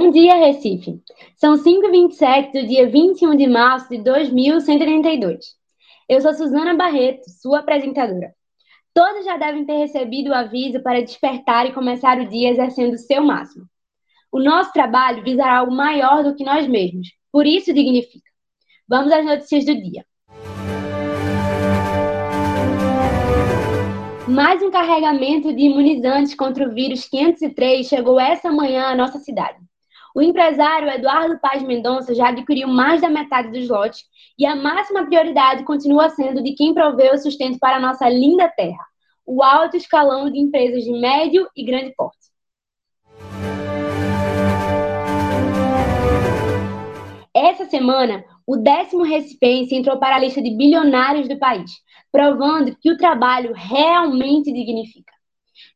Bom dia, Recife! São 5h27 do dia 21 de março de 2132. Eu sou Suzana Barreto, sua apresentadora. Todos já devem ter recebido o aviso para despertar e começar o dia exercendo o seu máximo. O nosso trabalho visará algo maior do que nós mesmos, por isso dignifica. Vamos às notícias do dia. Mais um carregamento de imunizantes contra o vírus 503 chegou essa manhã à nossa cidade. O empresário Eduardo Paz Mendonça já adquiriu mais da metade dos lotes e a máxima prioridade continua sendo de quem provê o sustento para a nossa linda terra, o alto escalão de empresas de médio e grande porte. Essa semana, o décimo recipiente entrou para a lista de bilionários do país, provando que o trabalho realmente dignifica.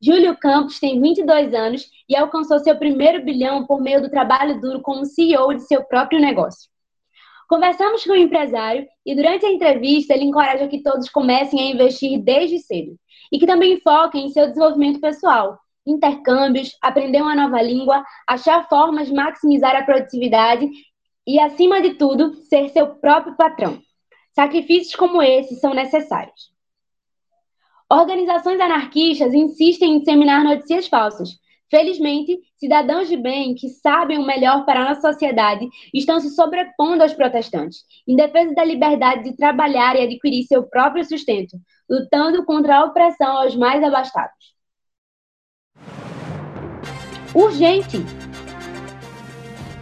Júlio Campos tem 22 anos e alcançou seu primeiro bilhão por meio do trabalho duro como CEO de seu próprio negócio. Conversamos com o empresário e durante a entrevista ele encoraja que todos comecem a investir desde cedo e que também foquem em seu desenvolvimento pessoal, intercâmbios, aprender uma nova língua, achar formas de maximizar a produtividade e, acima de tudo, ser seu próprio patrão. Sacrifícios como esses são necessários. Organizações anarquistas insistem em disseminar notícias falsas. Felizmente, cidadãos de bem que sabem o melhor para a nossa sociedade estão se sobrepondo aos protestantes, em defesa da liberdade de trabalhar e adquirir seu próprio sustento, lutando contra a opressão aos mais abastados. Urgente!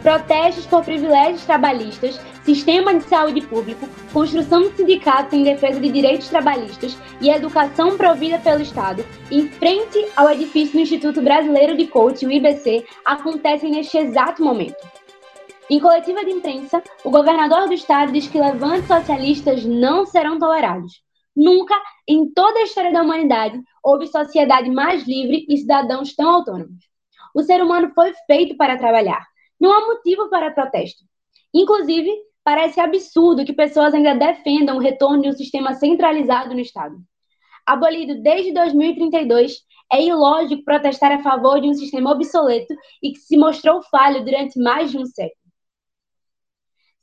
Protestos por privilégios trabalhistas sistema de saúde público, construção de sindicatos em defesa de direitos trabalhistas e educação provida pelo Estado, em frente ao edifício do Instituto Brasileiro de Coaching, o IBC, acontecem neste exato momento. Em coletiva de imprensa, o governador do estado diz que levantes socialistas não serão tolerados. Nunca, em toda a história da humanidade, houve sociedade mais livre e cidadãos tão autônomos. O ser humano foi feito para trabalhar. Não há motivo para protesto. Inclusive, Parece absurdo que pessoas ainda defendam o retorno de um sistema centralizado no Estado. Abolido desde 2032, é ilógico protestar a favor de um sistema obsoleto e que se mostrou falho durante mais de um século.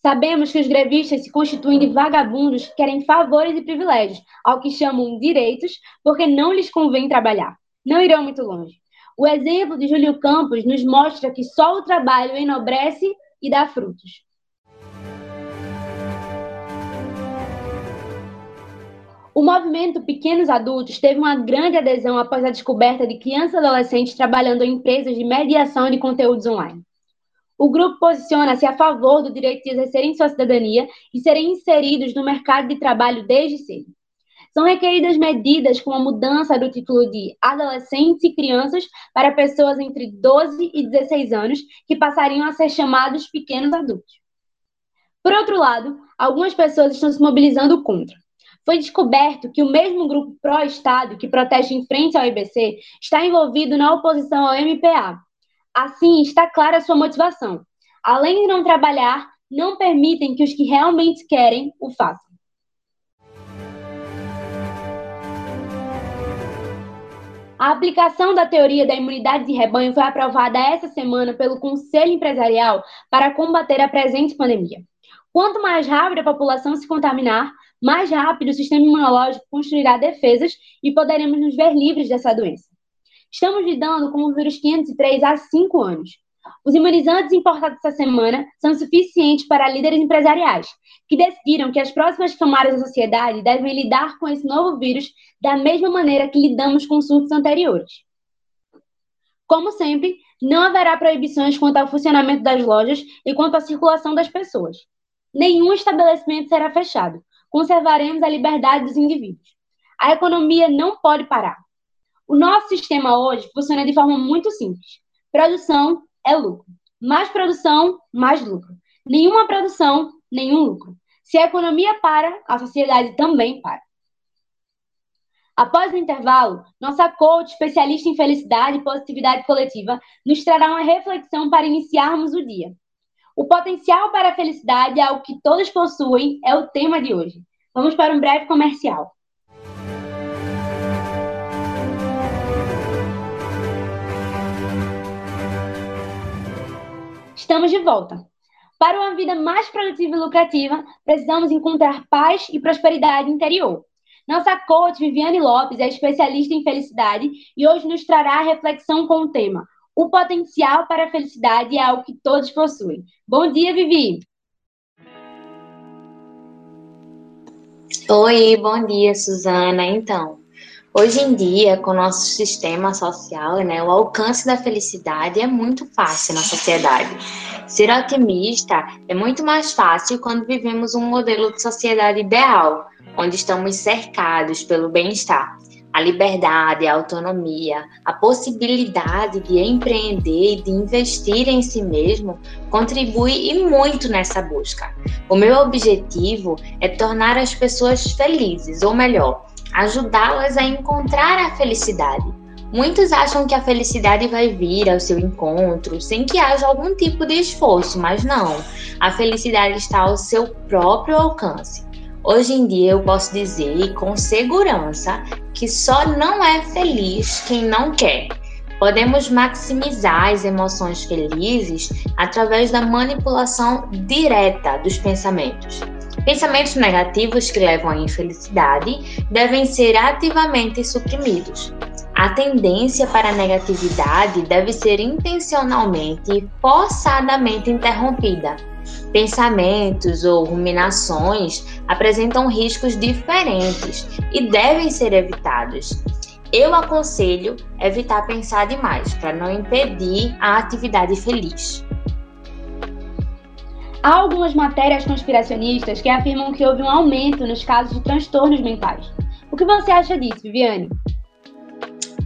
Sabemos que os grevistas se constituem de vagabundos que querem favores e privilégios, ao que chamam direitos, porque não lhes convém trabalhar. Não irão muito longe. O exemplo de Júlio Campos nos mostra que só o trabalho enobrece e dá frutos. O movimento Pequenos Adultos teve uma grande adesão após a descoberta de crianças e adolescentes trabalhando em empresas de mediação de conteúdos online. O grupo posiciona-se a favor do direito de exercerem sua cidadania e serem inseridos no mercado de trabalho desde cedo. São requeridas medidas como a mudança do título de adolescentes e crianças para pessoas entre 12 e 16 anos, que passariam a ser chamados pequenos adultos. Por outro lado, algumas pessoas estão se mobilizando contra foi descoberto que o mesmo grupo pró-Estado que protege em frente ao IBC está envolvido na oposição ao MPA. Assim, está clara sua motivação. Além de não trabalhar, não permitem que os que realmente querem o façam. A aplicação da teoria da imunidade de rebanho foi aprovada essa semana pelo Conselho Empresarial para combater a presente pandemia. Quanto mais rápido a população se contaminar, mais rápido o sistema imunológico construirá defesas e poderemos nos ver livres dessa doença. Estamos lidando com o vírus 503 há cinco anos. Os imunizantes importados essa semana são suficientes para líderes empresariais, que decidiram que as próximas camadas da sociedade devem lidar com esse novo vírus da mesma maneira que lidamos com surtos anteriores. Como sempre, não haverá proibições quanto ao funcionamento das lojas e quanto à circulação das pessoas. Nenhum estabelecimento será fechado, conservaremos a liberdade dos indivíduos. A economia não pode parar. O nosso sistema hoje funciona de forma muito simples. Produção é lucro. Mais produção, mais lucro. Nenhuma produção, nenhum lucro. Se a economia para, a sociedade também para. Após o intervalo, nossa coach, especialista em felicidade e positividade coletiva, nos trará uma reflexão para iniciarmos o dia. O potencial para a felicidade é algo que todos possuem, é o tema de hoje. Vamos para um breve comercial. Estamos de volta. Para uma vida mais produtiva e lucrativa, precisamos encontrar paz e prosperidade interior. Nossa coach Viviane Lopes é especialista em felicidade e hoje nos trará a reflexão com o tema O potencial para a felicidade é algo que todos possuem. Bom dia, Vivi! Oi, bom dia, Suzana. Então, Hoje em dia, com o nosso sistema social, né, o alcance da felicidade é muito fácil na sociedade. Ser otimista é muito mais fácil quando vivemos um modelo de sociedade ideal, onde estamos cercados pelo bem-estar. A liberdade, a autonomia, a possibilidade de empreender e de investir em si mesmo contribui e muito nessa busca. O meu objetivo é tornar as pessoas felizes, ou melhor, ajudá-las a encontrar a felicidade. Muitos acham que a felicidade vai vir ao seu encontro sem que haja algum tipo de esforço, mas não. A felicidade está ao seu próprio alcance. Hoje em dia eu posso dizer com segurança que só não é feliz quem não quer. Podemos maximizar as emoções felizes através da manipulação direta dos pensamentos. Pensamentos negativos que levam à infelicidade devem ser ativamente suprimidos. A tendência para a negatividade deve ser intencionalmente e forçadamente interrompida. Pensamentos ou ruminações apresentam riscos diferentes e devem ser evitados. Eu aconselho evitar pensar demais para não impedir a atividade feliz. Há algumas matérias conspiracionistas que afirmam que houve um aumento nos casos de transtornos mentais. O que você acha disso, Viviane?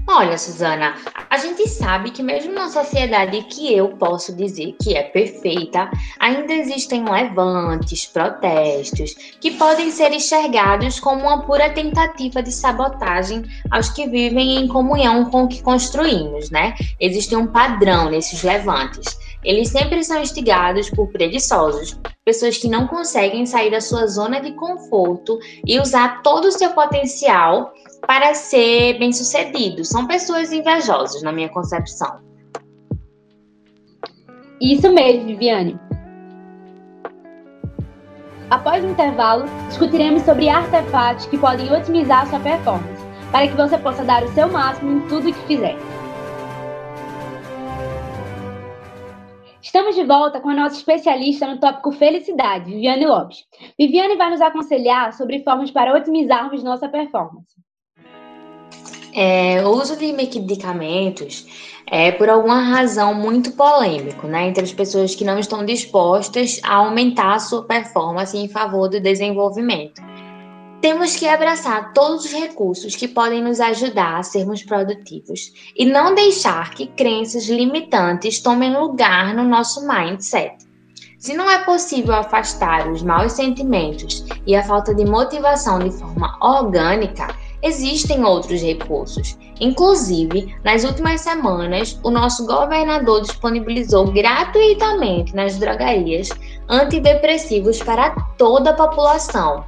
Olha, Suzana, a gente sabe que mesmo na sociedade que eu posso dizer que é perfeita, ainda existem levantes, protestos, que podem ser enxergados como uma pura tentativa de sabotagem aos que vivem em comunhão com o que construímos, né? Existe um padrão nesses levantes. Eles sempre são instigados por preguiçosos, pessoas que não conseguem sair da sua zona de conforto e usar todo o seu potencial para ser bem-sucedidos. São pessoas invejosas, na minha concepção. Isso mesmo, Viviane. Após o intervalo, discutiremos sobre artefatos que podem otimizar sua performance, para que você possa dar o seu máximo em tudo que fizer. Estamos de volta com a nossa especialista no tópico felicidade, Viviane Lopes. Viviane vai nos aconselhar sobre formas para otimizarmos nossa performance. É, o uso de medicamentos é por alguma razão muito polêmico, né, entre as pessoas que não estão dispostas a aumentar a sua performance em favor do desenvolvimento. Temos que abraçar todos os recursos que podem nos ajudar a sermos produtivos e não deixar que crenças limitantes tomem lugar no nosso mindset. Se não é possível afastar os maus sentimentos e a falta de motivação de forma orgânica, existem outros recursos. Inclusive, nas últimas semanas, o nosso governador disponibilizou gratuitamente nas drogarias antidepressivos para toda a população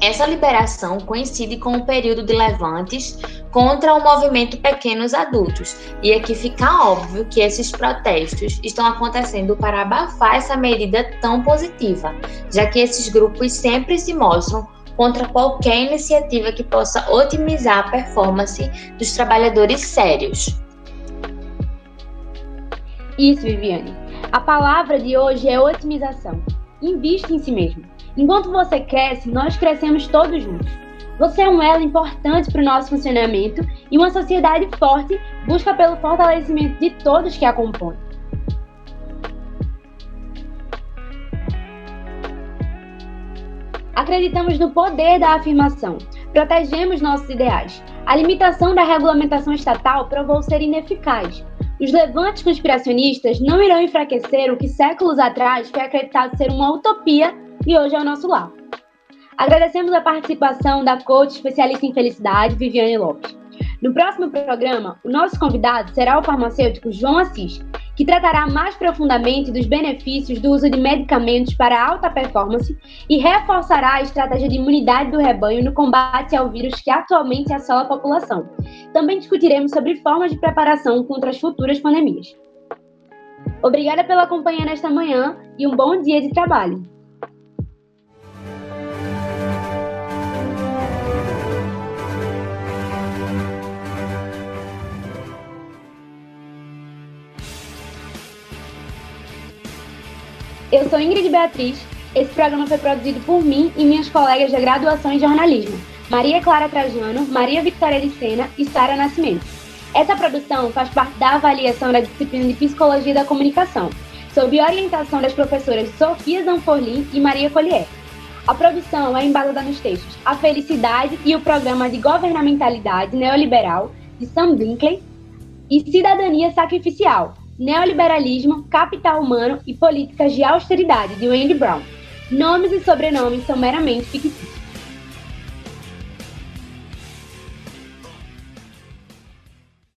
essa liberação coincide com o período de levantes contra o movimento Pequenos Adultos, e aqui fica óbvio que esses protestos estão acontecendo para abafar essa medida tão positiva, já que esses grupos sempre se mostram contra qualquer iniciativa que possa otimizar a performance dos trabalhadores sérios. Isso, Viviane. A palavra de hoje é otimização. Invista em si mesmo. Enquanto você cresce, nós crescemos todos juntos. Você é um elo importante para o nosso funcionamento e uma sociedade forte busca pelo fortalecimento de todos que a compõem. Acreditamos no poder da afirmação. Protegemos nossos ideais. A limitação da regulamentação estatal provou ser ineficaz. Os levantes conspiracionistas não irão enfraquecer o que séculos atrás foi acreditado ser uma utopia e hoje é o nosso lar. Agradecemos a participação da coach especialista em felicidade, Viviane Lopes. No próximo programa, o nosso convidado será o farmacêutico João Assis, que tratará mais profundamente dos benefícios do uso de medicamentos para alta performance e reforçará a estratégia de imunidade do rebanho no combate ao vírus que atualmente assola a população. Também discutiremos sobre formas de preparação contra as futuras pandemias. Obrigada pela companhia nesta manhã e um bom dia de trabalho. Eu sou Ingrid Beatriz. Esse programa foi produzido por mim e minhas colegas de graduação em jornalismo, Maria Clara Trajano, Maria Victoria Licena e Sara Nascimento. Essa produção faz parte da avaliação da disciplina de Psicologia da Comunicação, sob orientação das professoras Sofia Zanforlin e Maria Collier. A produção é embasada nos textos A Felicidade e o Programa de Governamentalidade Neoliberal, de Sam Binkley, e Cidadania Sacrificial, Neoliberalismo, Capital Humano e Políticas de Austeridade, de Wendy Brown. Nomes e sobrenomes são meramente fictícios.